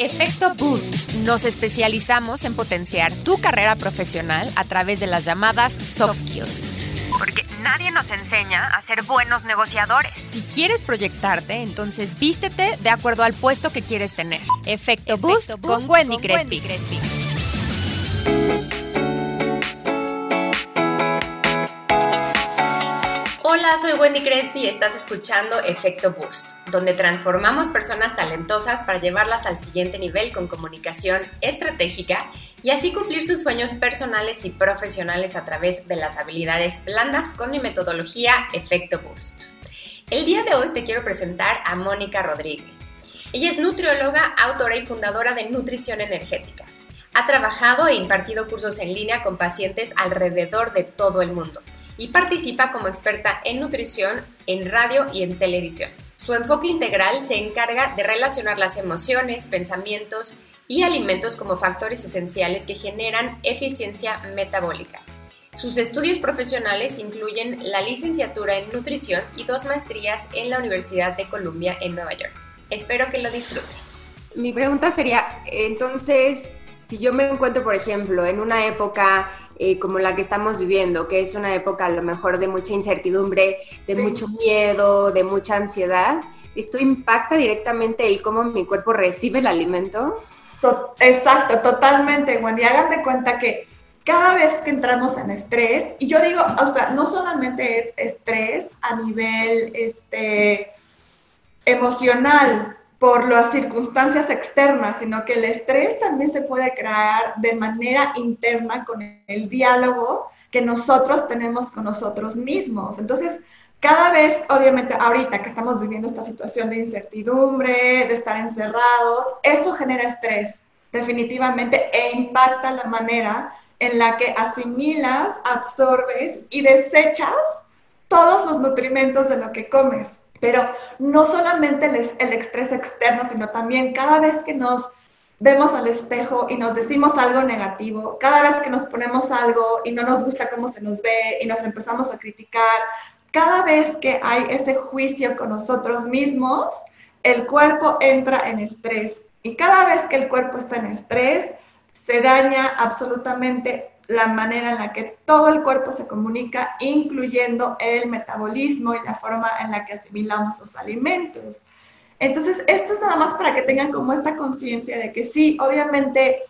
Efecto Boost. Nos especializamos en potenciar tu carrera profesional a través de las llamadas soft skills. Porque nadie nos enseña a ser buenos negociadores. Si quieres proyectarte, entonces vístete de acuerdo al puesto que quieres tener. Efecto, Boost, con Wendy Crespi. Soy Wendy Crespi y estás escuchando Efecto Boost, donde transformamos personas talentosas para llevarlas al siguiente nivel con comunicación estratégica y así cumplir sus sueños personales y profesionales a través de las habilidades blandas con mi metodología Efecto Boost. El día de hoy te quiero presentar a Mónica Rodríguez. Ella es nutrióloga, autora y fundadora de Nutrición Energética. Ha trabajado e impartido cursos en línea con pacientes alrededor de todo el mundo y participa como experta en nutrición en radio y en televisión. Su enfoque integral se encarga de relacionar las emociones, pensamientos y alimentos como factores esenciales que generan eficiencia metabólica. Sus estudios profesionales incluyen la licenciatura en nutrición y dos maestrías en la Universidad de Columbia en Nueva York. Espero que lo disfrutes. Mi pregunta sería, entonces, si yo me encuentro, por ejemplo, en una época eh, como la que estamos viviendo, que es una época a lo mejor de mucha incertidumbre, de mucho miedo, de mucha ansiedad, ¿esto impacta directamente el cómo mi cuerpo recibe el alimento? Exacto, totalmente, Wendy. Hagan de cuenta que cada vez que entramos en estrés, y yo digo, o sea, no solamente es estrés a nivel este, emocional, por las circunstancias externas, sino que el estrés también se puede crear de manera interna con el diálogo que nosotros tenemos con nosotros mismos. Entonces, cada vez, obviamente, ahorita que estamos viviendo esta situación de incertidumbre, de estar encerrados, esto genera estrés, definitivamente, e impacta la manera en la que asimilas, absorbes y desechas todos los nutrimentos de lo que comes. Pero no solamente el, el estrés externo, sino también cada vez que nos vemos al espejo y nos decimos algo negativo, cada vez que nos ponemos algo y no nos gusta cómo se nos ve y nos empezamos a criticar, cada vez que hay ese juicio con nosotros mismos, el cuerpo entra en estrés. Y cada vez que el cuerpo está en estrés, se daña absolutamente la manera en la que todo el cuerpo se comunica, incluyendo el metabolismo y la forma en la que asimilamos los alimentos. Entonces, esto es nada más para que tengan como esta conciencia de que sí, obviamente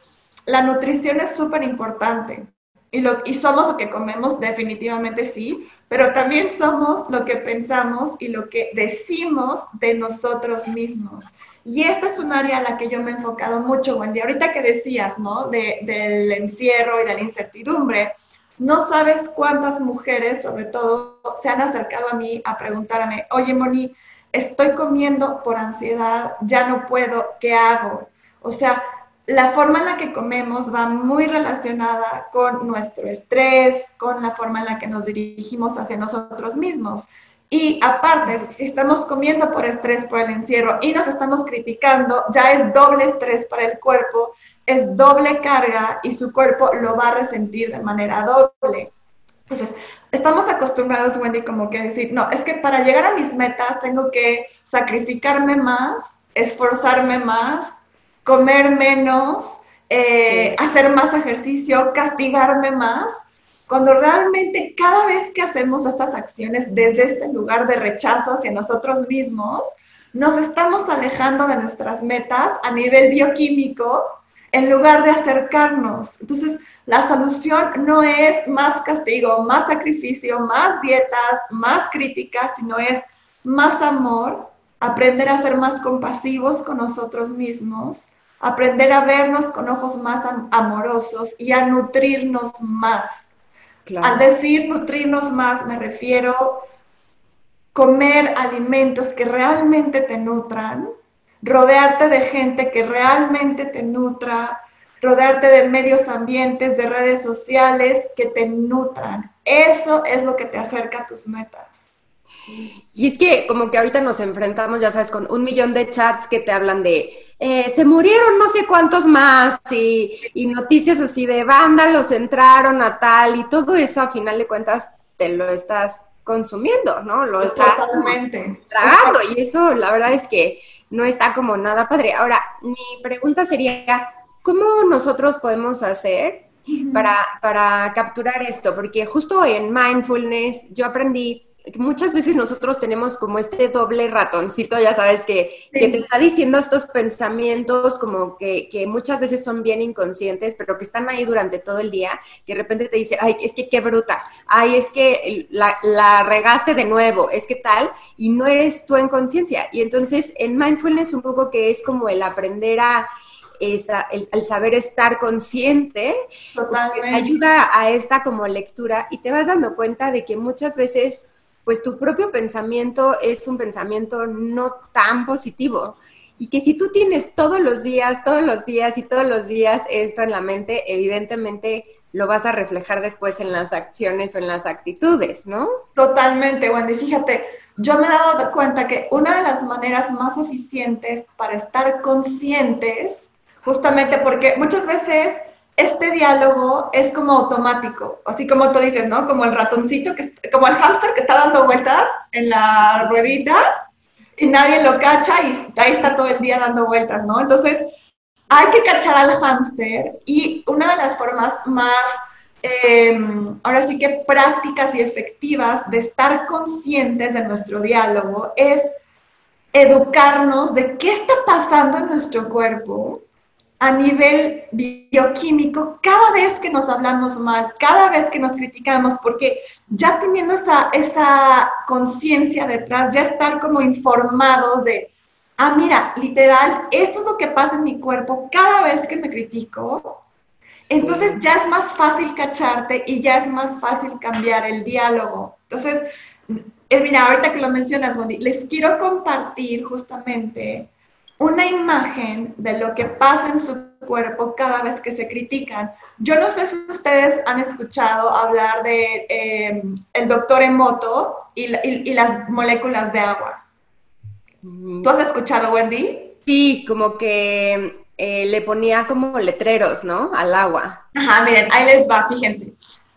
la nutrición es súper importante y, lo, y somos lo que comemos, definitivamente sí, pero también somos lo que pensamos y lo que decimos de nosotros mismos. Y esta es un área a la que yo me he enfocado mucho, Wendy. Ahorita que decías, ¿no? del encierro y de la incertidumbre, no sabes cuántas mujeres, sobre todo, se han acercado a mí a preguntarme, oye, Moni, estoy comiendo por ansiedad, ya no puedo, ¿qué hago? O sea, la forma en la que comemos va muy relacionada con nuestro estrés, con la forma en la que nos dirigimos hacia nosotros mismos. Y aparte, si estamos comiendo por estrés, por el encierro y nos estamos criticando, ya es doble estrés para el cuerpo, es doble carga y su cuerpo lo va a resentir de manera doble. Entonces, estamos acostumbrados, Wendy, como que decir, no, es que para llegar a mis metas tengo que sacrificarme más, esforzarme más, comer menos, eh, hacer más ejercicio, castigarme más cuando realmente cada vez que hacemos estas acciones desde este lugar de rechazo hacia nosotros mismos, nos estamos alejando de nuestras metas a nivel bioquímico en lugar de acercarnos. Entonces, la solución no es más castigo, más sacrificio, más dietas, más críticas, sino es más amor, aprender a ser más compasivos con nosotros mismos, aprender a vernos con ojos más amorosos y a nutrirnos más. Al decir nutrirnos más, me refiero comer alimentos que realmente te nutran, rodearte de gente que realmente te nutra, rodearte de medios ambientes, de redes sociales que te nutran. Eso es lo que te acerca a tus metas. Y es que como que ahorita nos enfrentamos, ya sabes, con un millón de chats que te hablan de eh, se murieron no sé cuántos más y, y, noticias así de banda, los entraron a tal y todo eso a final de cuentas te lo estás consumiendo, ¿no? Lo estás tragando y eso la verdad es que no está como nada padre. Ahora, mi pregunta sería, ¿cómo nosotros podemos hacer para, para capturar esto? Porque justo en mindfulness yo aprendí muchas veces nosotros tenemos como este doble ratoncito, ya sabes, que, que te está diciendo estos pensamientos como que, que, muchas veces son bien inconscientes, pero que están ahí durante todo el día, que de repente te dice, ay, es que qué bruta, ay, es que la, la regaste de nuevo, es que tal, y no eres tú en conciencia. Y entonces en mindfulness un poco que es como el aprender a... Esa, el, saber estar consciente ayuda a esta como lectura y te vas dando cuenta de que muchas veces pues tu propio pensamiento es un pensamiento no tan positivo. Y que si tú tienes todos los días, todos los días y todos los días esto en la mente, evidentemente lo vas a reflejar después en las acciones o en las actitudes, ¿no? Totalmente, Wendy. Fíjate, yo me he dado cuenta que una de las maneras más eficientes para estar conscientes, justamente porque muchas veces este diálogo es como automático, así como tú dices, ¿no? Como el ratoncito, que, como el hámster que está dando vueltas en la ruedita y nadie lo cacha y ahí está todo el día dando vueltas, ¿no? Entonces, hay que cachar al hámster y una de las formas más, em, ahora sí que prácticas y efectivas de estar conscientes de nuestro diálogo es educarnos de qué está pasando en nuestro cuerpo a nivel bioquímico cada vez que nos hablamos mal, cada vez que nos criticamos, porque ya teniendo esa, esa conciencia detrás, ya estar como informados de, ah, mira, literal, esto es lo que pasa en mi cuerpo cada vez que me critico, entonces ya es más fácil cacharte y ya es más fácil cambiar el diálogo. Entonces, mira, ahorita que lo mencionas, Wendy, les quiero compartir justamente una imagen de lo que pasa en su cuerpo cada vez que se critican. Yo no sé si ustedes han escuchado hablar de em, el doctor Emoto y, y, las moléculas de agua. ¿Tú has escuchado, Wendy? Sí, como que eh, le ponía como letreros, ¿no? Al agua. Ajá, miren, ahí les va, fíjense.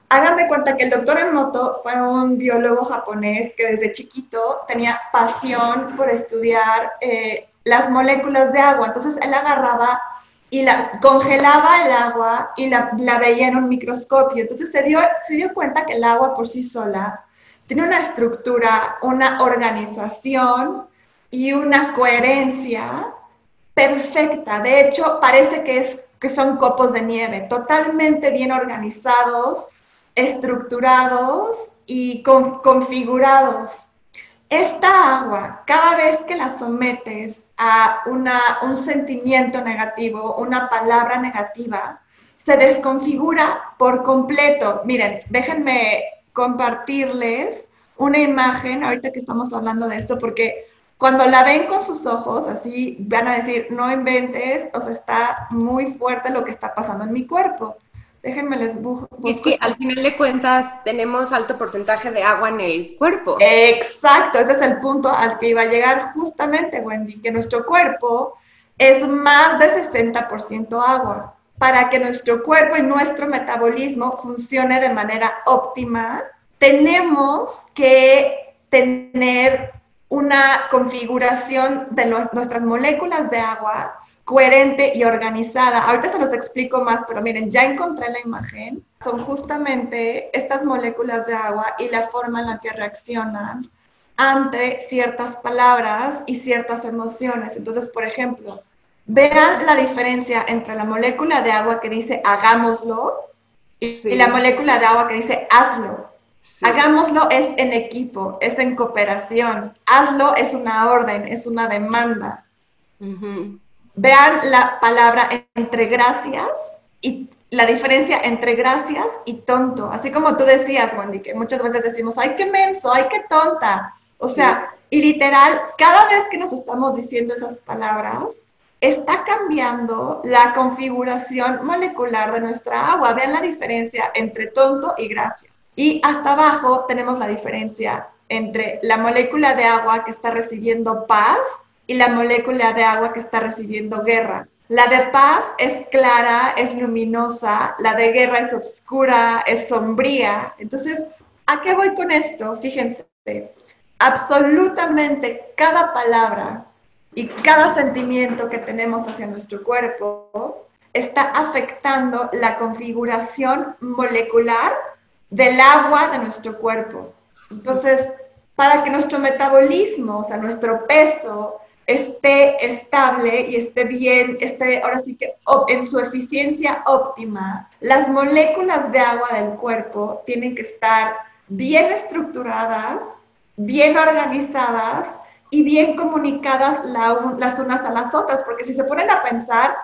Hagan de cuenta que el doctor Emoto fue un biólogo japonés que desde chiquito tenía pasión por estudiar eh, las moléculas de agua. Entonces él agarraba y la, congelaba el agua y la, veía en un microscopio. Entonces se dio, se dio cuenta que el agua por sí sola tiene una estructura, una organización y una coherencia perfecta. De hecho, parece que, es, que son copos de nieve, totalmente bien organizados, estructurados y configurados. Esta agua, cada vez que la sometes a un sentimiento negativo, una palabra negativa, se desconfigura por completo. Miren, déjenme compartirles una imagen, ahorita que estamos hablando de esto, porque cuando la ven con sus ojos, así van a decir, no inventes, o sea, está muy fuerte lo que está pasando en mi cuerpo. Déjenme les busco. Es que al final de cuentas tenemos alto porcentaje de agua en el cuerpo. Exacto, ese es el punto al que iba a llegar justamente, Wendy, que nuestro cuerpo es más de 60% agua. Para que nuestro cuerpo y nuestro metabolismo funcione de manera óptima, tenemos que tener una configuración de nuestras moléculas de agua coherente y organizada. Ahorita se los explico más, pero miren, ya encontré la imagen. Son justamente estas moléculas de agua y la forma en la que reaccionan ante ciertas palabras y ciertas emociones. Entonces, por ejemplo, vean la diferencia entre la molécula de agua que dice hagámoslo y, la molécula de agua que dice hazlo. Hagámoslo es en equipo, es en cooperación. Hazlo es una orden, es una demanda. Vean la palabra entre gracias y la diferencia entre gracias y tonto. Así como tú decías, Wendy, que muchas veces decimos, ay, qué menso, ay, qué tonta. O sea, y literal, cada vez que nos estamos diciendo esas palabras, está cambiando la configuración molecular de nuestra agua. Vean la diferencia entre tonto y gracias. Y hasta abajo tenemos la diferencia entre la molécula de agua que está recibiendo paz y la molécula de agua que está recibiendo guerra. La de paz es clara, es luminosa, la de guerra es oscura, es sombría. Entonces, ¿A qué voy con esto? Fíjense, absolutamente cada palabra y cada sentimiento que tenemos hacia nuestro cuerpo está afectando la configuración molecular del agua de nuestro cuerpo. Entonces, para que nuestro metabolismo, o sea, nuestro peso, esté estable y esté bien, esté ahora sí que en su eficiencia óptima, las moléculas de agua del cuerpo tienen que estar bien estructuradas, bien organizadas y bien comunicadas las unas a las otras, porque si se ponen a pensar,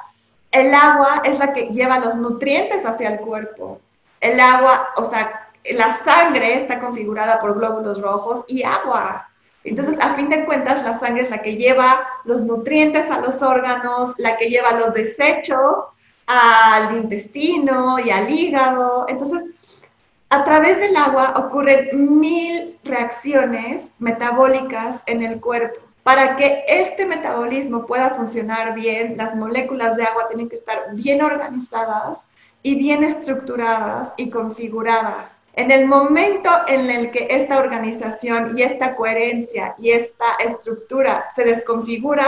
el agua es la que lleva los nutrientes hacia el cuerpo. El agua, o sea, la sangre está configurada por glóbulos rojos y agua. Entonces, a fin de cuentas, la sangre es la que lleva los nutrientes a los órganos, la que lleva los desechos al intestino y al hígado. Entonces, a través del agua ocurren mil reacciones metabólicas en el cuerpo. Para que este metabolismo pueda funcionar bien, las moléculas de agua tienen que estar bien organizadas y bien estructuradas y configuradas. En el momento en el que esta organización y esta coherencia y esta estructura se desconfigura,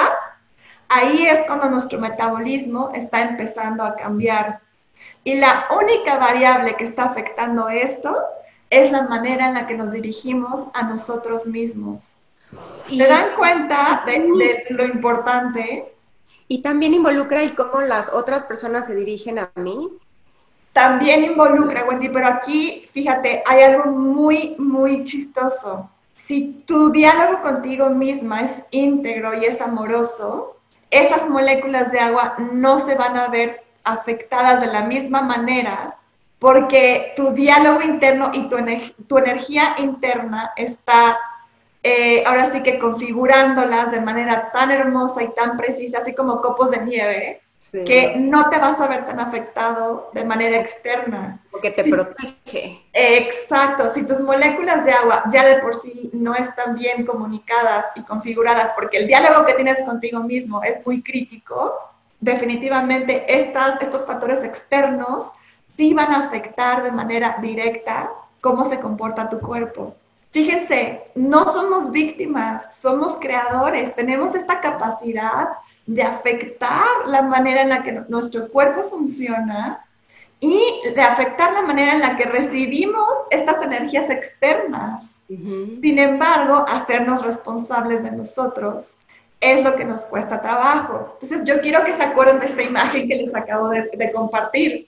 ahí es cuando nuestro metabolismo está empezando a cambiar. Y la única variable que está afectando esto es la manera en la que nos dirigimos a nosotros mismos. Y ¿Se dan cuenta de, lo importante? Y también involucra el cómo las otras personas se dirigen a mí. También involucra, Wendy, pero aquí, fíjate, hay algo muy, muy chistoso. Si tu diálogo contigo misma es íntegro y es amoroso, esas moléculas de agua no se van a ver afectadas de la misma manera porque tu diálogo interno y tu, energía interna está eh, ahora sí que configurándolas de manera tan hermosa y tan precisa, así como copos de nieve, que no te vas a ver tan afectado de manera externa. Porque te protege. Exacto, si tus moléculas de agua ya de por sí no están bien comunicadas y configuradas, porque el diálogo que tienes contigo mismo es muy crítico, definitivamente estas, estos factores externos sí van a afectar de manera directa cómo se comporta tu cuerpo. Fíjense, no somos víctimas, somos creadores, tenemos esta capacidad de afectar la manera en la que nuestro cuerpo funciona y de afectar la manera en la que recibimos estas energías externas. Sin embargo, hacernos responsables de nosotros es lo que nos cuesta trabajo. Entonces, yo quiero que se acuerden de esta imagen que les acabo de, de compartir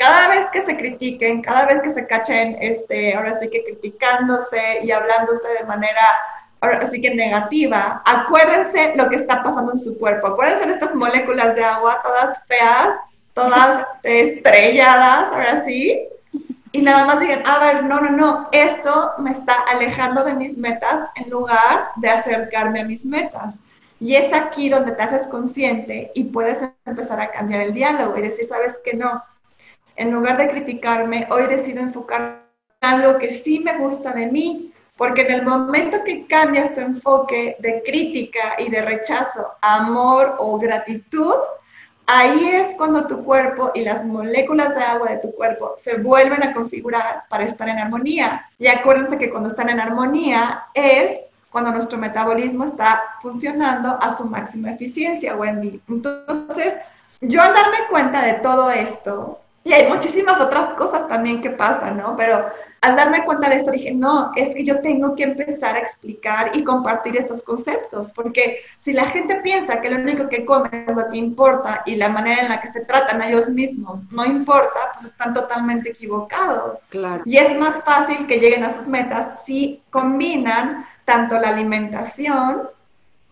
cada vez que se critiquen, cada vez que se cachen, este, ahora sí que criticándose y hablándose de manera, ahora sí que negativa, acuérdense lo que está pasando en su cuerpo, acuérdense de estas moléculas de agua, todas feas, todas estrelladas, ahora sí, y nada más digan, a ver, no, no, no, esto me está alejando de mis metas en lugar de acercarme a mis metas. Y es aquí donde te haces consciente y puedes empezar a cambiar el diálogo y decir, sabes que no, en lugar de criticarme, hoy decido enfocar en algo que sí me gusta de mí, porque en el momento que cambias tu enfoque de crítica y de rechazo amor o gratitud, ahí es cuando tu cuerpo y las moléculas de agua de tu cuerpo se vuelven a configurar para estar en armonía. Y acuérdense que cuando están en armonía es cuando nuestro metabolismo está funcionando a su máxima eficiencia, Wendy. Entonces, yo al darme cuenta de todo esto, y hay muchísimas otras cosas también que pasan, ¿no? Pero al darme cuenta de esto dije, no, es que yo tengo que empezar a explicar y compartir estos conceptos, porque si la gente piensa que lo único que comen es lo que importa y la manera en la que se tratan a ellos mismos no importa, pues están totalmente equivocados. Claro. Y es más fácil que lleguen a sus metas si combinan tanto la alimentación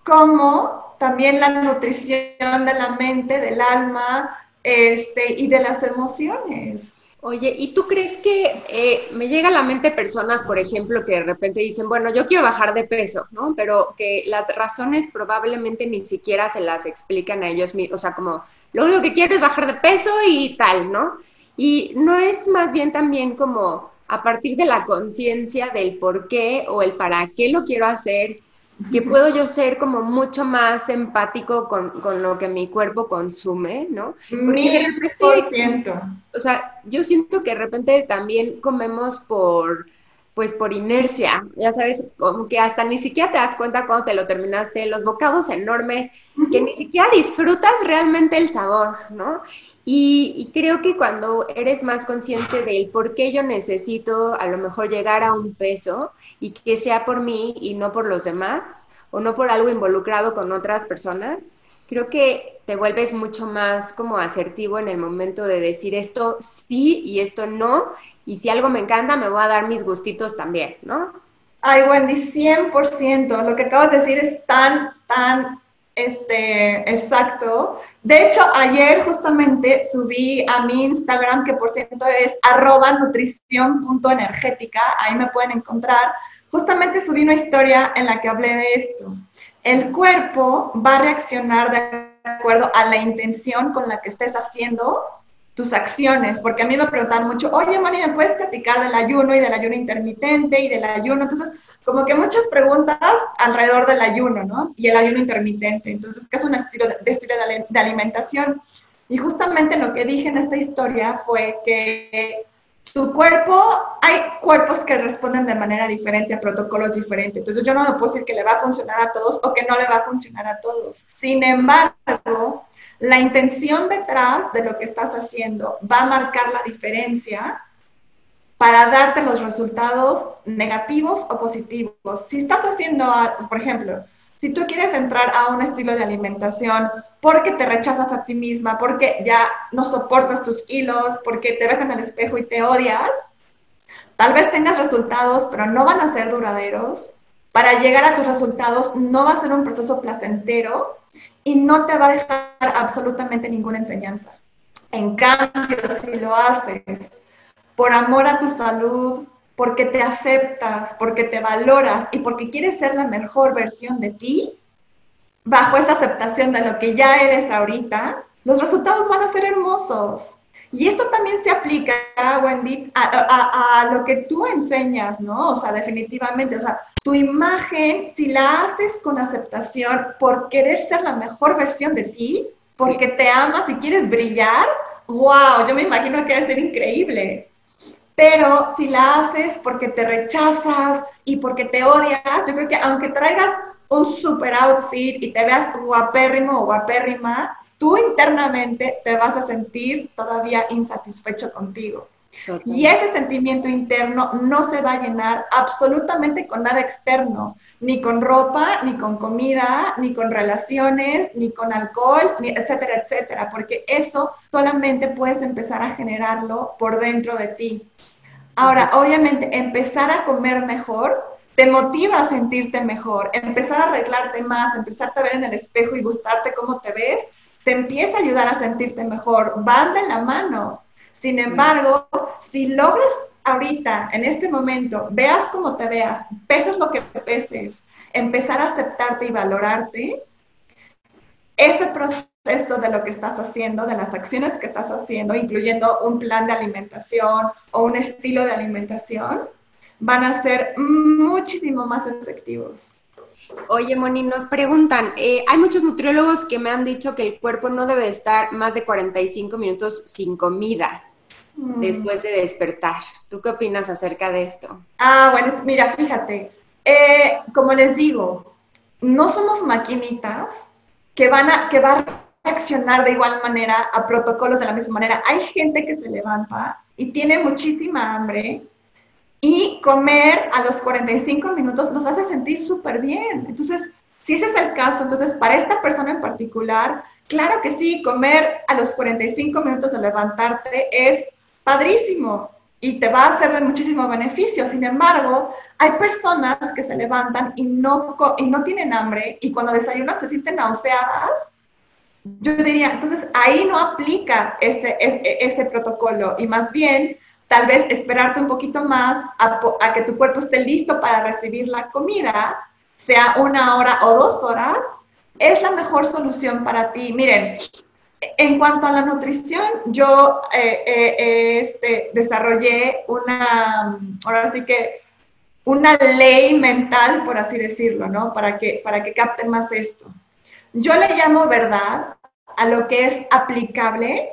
como también la nutrición de la mente, del alma, este, y de las emociones. Oye, ¿y tú crees que eh, me llega a la mente personas, por ejemplo, que de repente dicen, bueno, yo quiero bajar de peso, ¿no? Pero que las razones probablemente ni siquiera se las explican a ellos mismos, o sea, como lo único que quiero es bajar de peso y tal, ¿no? Y no es más bien también como a partir de la conciencia del por qué o el para qué lo quiero hacer que puedo yo ser como mucho más empático con, con lo que mi cuerpo consume, ¿no? Mil por ciento. O sea, yo siento que de repente también comemos por, pues por inercia, ya sabes, como que hasta ni siquiera te das cuenta cuando te lo terminaste, los bocados enormes, que ni siquiera disfrutas realmente el sabor, ¿no? Y, creo que cuando eres más consciente del por qué yo necesito a lo mejor llegar a un peso y que sea por mí y no por los demás, o no por algo involucrado con otras personas, creo que te vuelves mucho más como asertivo en el momento de decir esto sí y esto no, y si algo me encanta, me voy a dar mis gustitos también, ¿no? Ay, Wendy, 100%. Lo que acabas de decir es tan, tan este, exacto. De hecho, ayer justamente subí a mi Instagram, que por cierto es arroba nutrición.energética, ahí me pueden encontrar. Justamente subí una historia en la que hablé de esto. El cuerpo va a reaccionar de acuerdo a la intención con la que estés haciendo tus acciones, porque a mí me preguntan mucho, oye, María, ¿me puedes platicar del ayuno y del ayuno intermitente y del ayuno? Entonces, como que muchas preguntas alrededor del ayuno, ¿no? Y el ayuno intermitente. Entonces, ¿qué es un estilo de, estilo de alimentación? Y justamente lo que dije en esta historia fue que tu cuerpo, hay cuerpos que responden de manera diferente a protocolos diferentes. Entonces, yo no puedo decir que le va a funcionar a todos o que no le va a funcionar a todos. Sin embargo, la intención detrás de lo que estás haciendo va a marcar la diferencia para darte los resultados negativos o positivos. Si estás haciendo, por ejemplo, si tú quieres entrar a un estilo de alimentación porque te rechazas a ti misma, porque ya no soportas tus kilos, porque te ves en el espejo y te odias, tal vez tengas resultados, pero no van a ser duraderos. Para llegar a tus resultados no va a ser un proceso placentero y no te va a dejar absolutamente ninguna enseñanza. En cambio, si lo haces por amor a tu salud, porque te aceptas, porque te valoras y porque quieres ser la mejor versión de ti, bajo esa aceptación de lo que ya eres ahorita, los resultados van a ser hermosos. Y esto también se aplica, Wendy, a, a, lo que tú enseñas, ¿no? O sea, definitivamente, o sea, tu imagen, si la haces con aceptación por querer ser la mejor versión de ti, porque te amas y quieres brillar, wow, yo me imagino que debe ser increíble. Pero si la haces porque te rechazas y porque te odias, yo creo que aunque traigas un super outfit y te veas guapérrimo o guapérrima, tú internamente te vas a sentir todavía insatisfecho contigo. Y ese sentimiento interno no se va a llenar absolutamente con nada externo, ni con ropa, ni con comida, ni con relaciones, ni con alcohol, ni etcétera, etcétera, porque eso solamente puedes empezar a generarlo por dentro de ti. Ahora, obviamente, empezar a comer mejor te motiva a sentirte mejor, empezar a arreglarte más, empezarte a ver en el espejo y gustarte cómo te ves, te empieza a ayudar a sentirte mejor, van de la mano. Sin embargo, si logras ahorita, en este momento, veas cómo te veas, peses lo que peses, empezar a aceptarte y valorarte, ese proceso de lo que estás haciendo, de las acciones que estás haciendo, incluyendo un plan de alimentación o un estilo de alimentación, van a ser muchísimo más efectivos. Oye, Moni, nos preguntan, eh, hay muchos nutriólogos que me han dicho que el cuerpo no debe estar más de 45 minutos sin comida mm. después de despertar. ¿Tú qué opinas acerca de esto? Ah, bueno, mira, fíjate, eh, como les digo, no somos maquinitas que van a, que va a reaccionar de igual manera a protocolos de la misma manera. Hay gente que se levanta y tiene muchísima hambre y comer a los 45 minutos nos hace sentir súper bien. Entonces, si ese es el caso, entonces para esta persona en particular, claro que sí, comer a los 45 minutos de levantarte es padrísimo y te va a hacer de muchísimo beneficio. Sin embargo, hay personas que se levantan y no, y no tienen hambre y cuando desayunan se sienten nauseadas. Yo diría, entonces ahí no aplica ese, ese, ese protocolo y más bien tal vez esperarte un poquito más a, que tu cuerpo esté listo para recibir la comida, sea una hora o dos horas, es la mejor solución para ti. Miren, en cuanto a la nutrición, yo eh, eh, este, desarrollé una, ahora sí que, una ley mental, por así decirlo, ¿no? Para que, para que capten más esto. Yo le llamo verdad a lo que es aplicable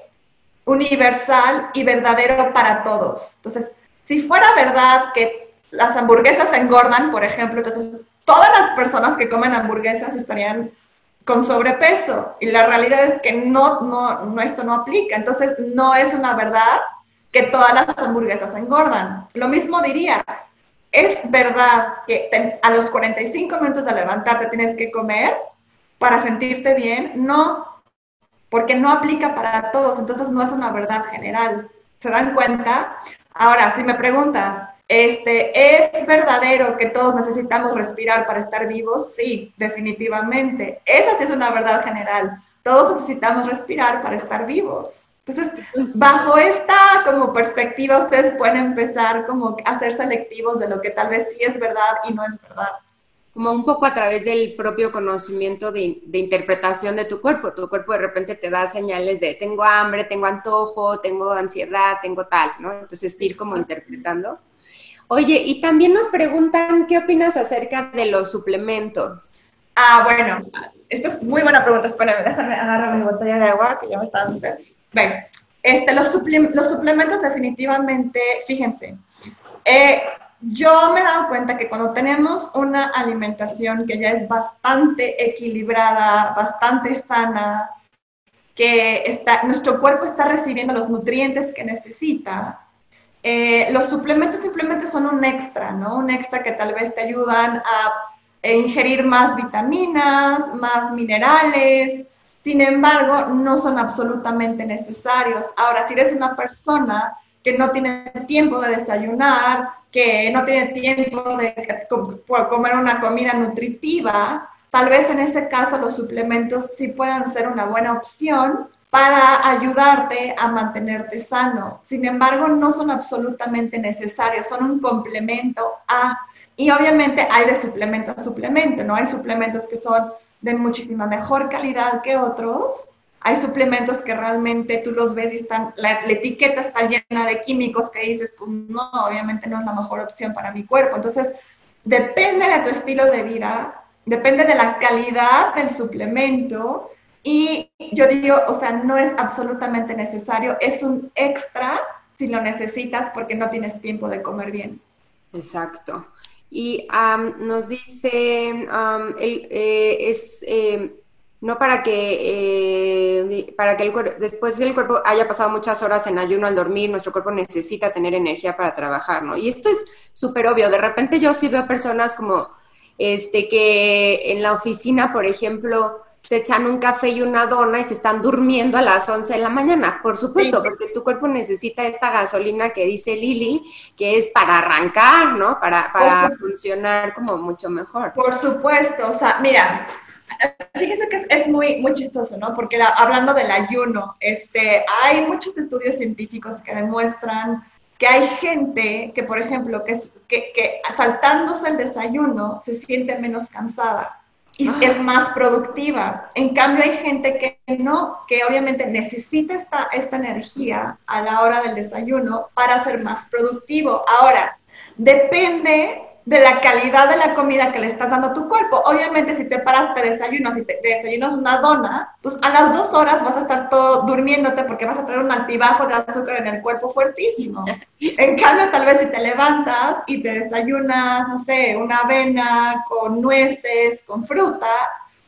universal y verdadero para todos. Entonces, si fuera verdad que las hamburguesas engordan, por ejemplo, entonces todas las personas que comen hamburguesas estarían con sobrepeso y la realidad es que no, no, no, esto no aplica, entonces no es una verdad que todas las hamburguesas engordan. Lo mismo diría, es verdad que a los 45 minutos de levantarte tienes que comer para sentirte bien, no, porque no aplica para todos, entonces no es una verdad general. ¿Se dan cuenta? Ahora, si me preguntas, este, ¿Es verdadero que todos necesitamos respirar para estar vivos? Sí, definitivamente. Esa sí es una verdad general. Todos necesitamos respirar para estar vivos. Entonces, bajo esta como perspectiva, ustedes pueden empezar como a ser selectivos de lo que tal vez sí es verdad y no es verdad. Como un poco a través del propio conocimiento de, de interpretación de tu cuerpo. Tu cuerpo de repente te da señales de tengo hambre, tengo antojo, tengo ansiedad, tengo tal, ¿no? Entonces, ir como interpretando. Oye, y también nos preguntan qué opinas acerca de los suplementos. Ah, bueno, esta es muy buena pregunta. Espérame, déjame agarrar mi botella de agua que ya me está dando. Bueno, este, los, los suplementos definitivamente, fíjense, eh, yo me he dado cuenta que cuando tenemos una alimentación que ya es bastante equilibrada, bastante sana, que está, nuestro cuerpo está recibiendo los nutrientes que necesita, eh, los suplementos simplemente son un extra, ¿no? Un extra que tal vez te ayudan a ingerir más vitaminas, más minerales. Sin embargo, no son absolutamente necesarios. Ahora, si eres una persona que no tiene tiempo de desayunar, que no tiene tiempo de comer una comida nutritiva, tal vez en ese caso los suplementos sí puedan ser una buena opción, para ayudarte a mantenerte sano. Sin embargo, no son absolutamente necesarios, son un complemento a... Y obviamente hay de suplemento a suplemento, ¿no? Hay suplementos que son de muchísima mejor calidad que otros. Hay suplementos que realmente tú los ves y están, la, etiqueta está llena de químicos que dices, pues no, obviamente no es la mejor opción para mi cuerpo. Entonces, depende de tu estilo de vida, depende de la calidad del suplemento y yo digo, o sea, no es absolutamente necesario, es un extra si lo necesitas porque no tienes tiempo de comer bien. Exacto. Y nos dice, eh, es em, no para que, eh, para que el después del cuerpo haya pasado muchas horas en ayuno al dormir, nuestro cuerpo necesita tener energía para trabajar, ¿no? Y esto es súper obvio. De repente yo sí veo personas como, este, que en la oficina, por ejemplo, se echan un café y una dona y se están durmiendo a las 11 de la mañana, por supuesto, porque tu cuerpo necesita esta gasolina que dice Lili, que es para arrancar, ¿no? Para, para funcionar como mucho mejor. Por supuesto, o sea, mira, fíjese que muy, muy chistoso, ¿no? Porque hablando del ayuno, este, hay muchos estudios científicos que demuestran que hay gente que, por ejemplo, que, que, que saltándose el desayuno se siente menos cansada y es más productiva. En cambio, hay gente que no, que obviamente necesita esta, esta energía a la hora del desayuno para ser más productivo. Ahora, depende de la calidad de la comida que le estás dando a tu cuerpo. Obviamente, si te paras, te desayunas, si te, desayunas una dona, pues a las dos horas vas a estar todo durmiéndote porque vas a tener un altibajo de azúcar en el cuerpo fuertísimo. En cambio, tal vez si te levantas y te desayunas, no sé, una avena con nueces, con fruta,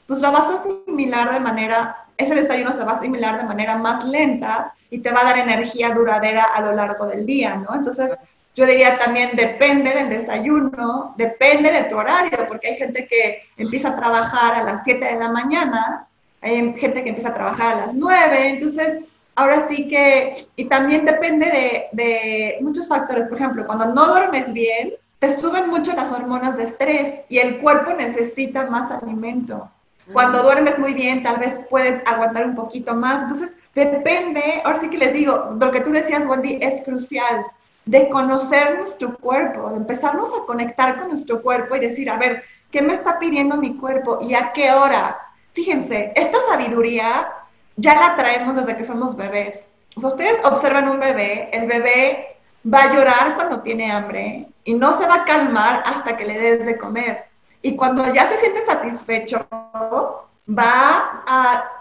pues lo vas a asimilar de manera, ese desayuno se va a asimilar de manera más lenta y te va a dar energía duradera a lo largo del día, ¿no? Entonces, yo diría también depende del desayuno, depende de tu horario, porque hay gente que empieza a trabajar a las 7 de la mañana, hay gente que empieza a trabajar a las 9, entonces ahora sí que, y también depende de, de muchos factores, por ejemplo, cuando no duermes bien, te suben mucho las hormonas de estrés y el cuerpo necesita más alimento. Cuando duermes muy bien, tal vez puedes aguantar un poquito más. Entonces, depende, ahora sí que les digo, lo que tú decías, Wendy, es crucial de conocer nuestro cuerpo, de empezarnos a conectar con nuestro cuerpo y decir, a ver, ¿qué me está pidiendo mi cuerpo y a qué hora? Fíjense, esta sabiduría ya la traemos desde que somos bebés. O ustedes observan un bebé, el bebé va a llorar cuando tiene hambre y no se va a calmar hasta que le des de comer. Y cuando ya se siente satisfecho, va a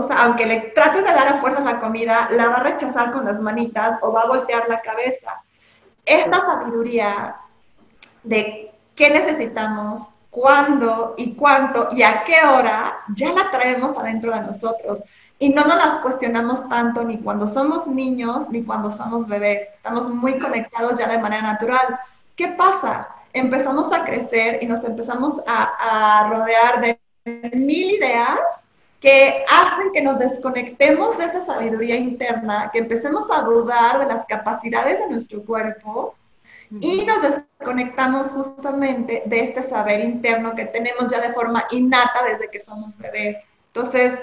o sea, aunque le trates de dar a fuerzas la comida, la va a rechazar con las manitas o va a voltear la cabeza. Esta sabiduría de qué necesitamos, cuándo y cuánto y a qué hora, ya la traemos adentro de nosotros. Y no nos las cuestionamos tanto ni cuando somos niños ni cuando somos bebés. Estamos muy conectados ya de manera natural. ¿Qué pasa? Empezamos a crecer y nos empezamos a, a rodear de mil ideas que hacen que nos desconectemos de esa sabiduría interna, que empecemos a dudar de las capacidades de nuestro cuerpo y nos desconectamos justamente de este saber interno que tenemos ya de forma innata desde que somos bebés. Entonces,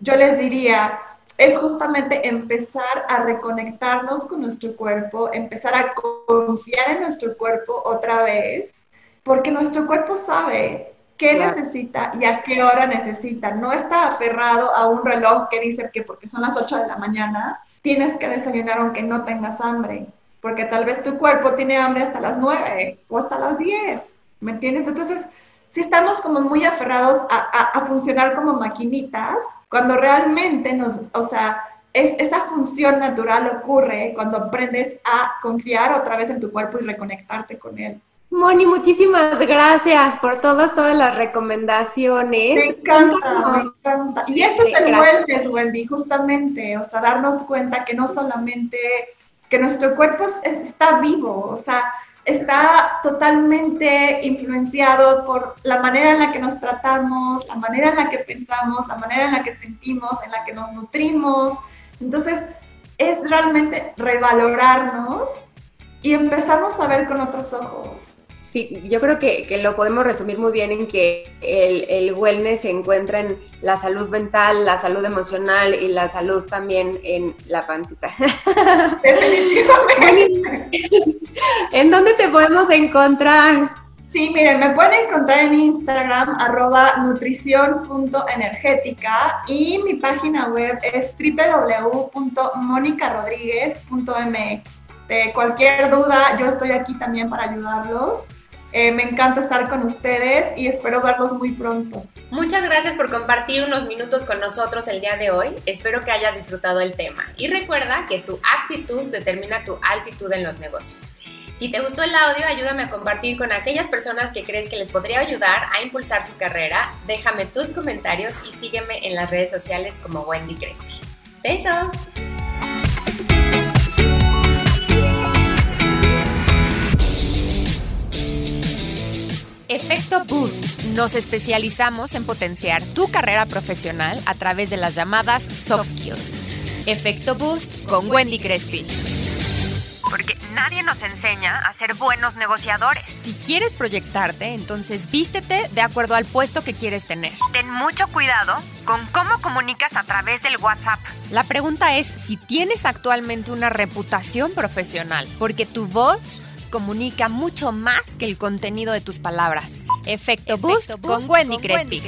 yo les diría, es justamente empezar a reconectarnos con nuestro cuerpo, empezar a confiar en nuestro cuerpo otra vez, porque nuestro cuerpo sabe qué necesita y a qué hora necesita. No está aferrado a un reloj que dice que porque son las 8 de la mañana tienes que desayunar aunque no tengas hambre, porque tal vez tu cuerpo tiene hambre hasta las 9 o hasta las 10, ¿me entiendes? Entonces, si estamos como muy aferrados a, a, funcionar como maquinitas, cuando realmente nos, o sea, es, esa función natural ocurre cuando aprendes a confiar otra vez en tu cuerpo y reconectarte con él. Moni, muchísimas gracias por todas, todas las recomendaciones. Me encanta, me encanta. Y esto es el wellness, Wendy, justamente, o sea, darnos cuenta que no solamente, que nuestro cuerpo está vivo, o sea, está totalmente influenciado por la manera en la que nos tratamos, la manera en la que pensamos, la manera en la que sentimos, en la que nos nutrimos. Entonces, es realmente revalorarnos y empezamos a ver con otros ojos. Sí, yo creo que, lo podemos resumir muy bien en que el, wellness se encuentra en la salud mental, la salud emocional y la salud también en la pancita. Definitivamente. ¿En dónde te podemos encontrar? Sí, miren, me pueden encontrar en Instagram, arroba nutrición.energética y mi página web es www.monicarodríguez.mx. De cualquier duda, yo estoy aquí también para ayudarlos. Eh, me encanta estar con ustedes y espero verlos muy pronto. Muchas gracias por compartir unos minutos con nosotros el día de hoy. Espero que hayas disfrutado el tema. Y recuerda que tu actitud determina tu altitud en los negocios. Si te gustó el audio, ayúdame a compartir con aquellas personas que crees que les podría ayudar a impulsar su carrera. Déjame tus comentarios y sígueme en las redes sociales como Wendy Crespi. Besos. Efecto Boost. Nos especializamos en potenciar tu carrera profesional a través de las llamadas soft skills. Efecto Boost con Wendy Crespi. Porque nadie nos enseña a ser buenos negociadores. Si quieres proyectarte, entonces vístete de acuerdo al puesto que quieres tener. Ten mucho cuidado con cómo comunicas a través del WhatsApp. La pregunta es si tienes actualmente una reputación profesional, porque tu voz comunica mucho más que el contenido de tus palabras. Efecto, Boost, con, Wendy, Crespi.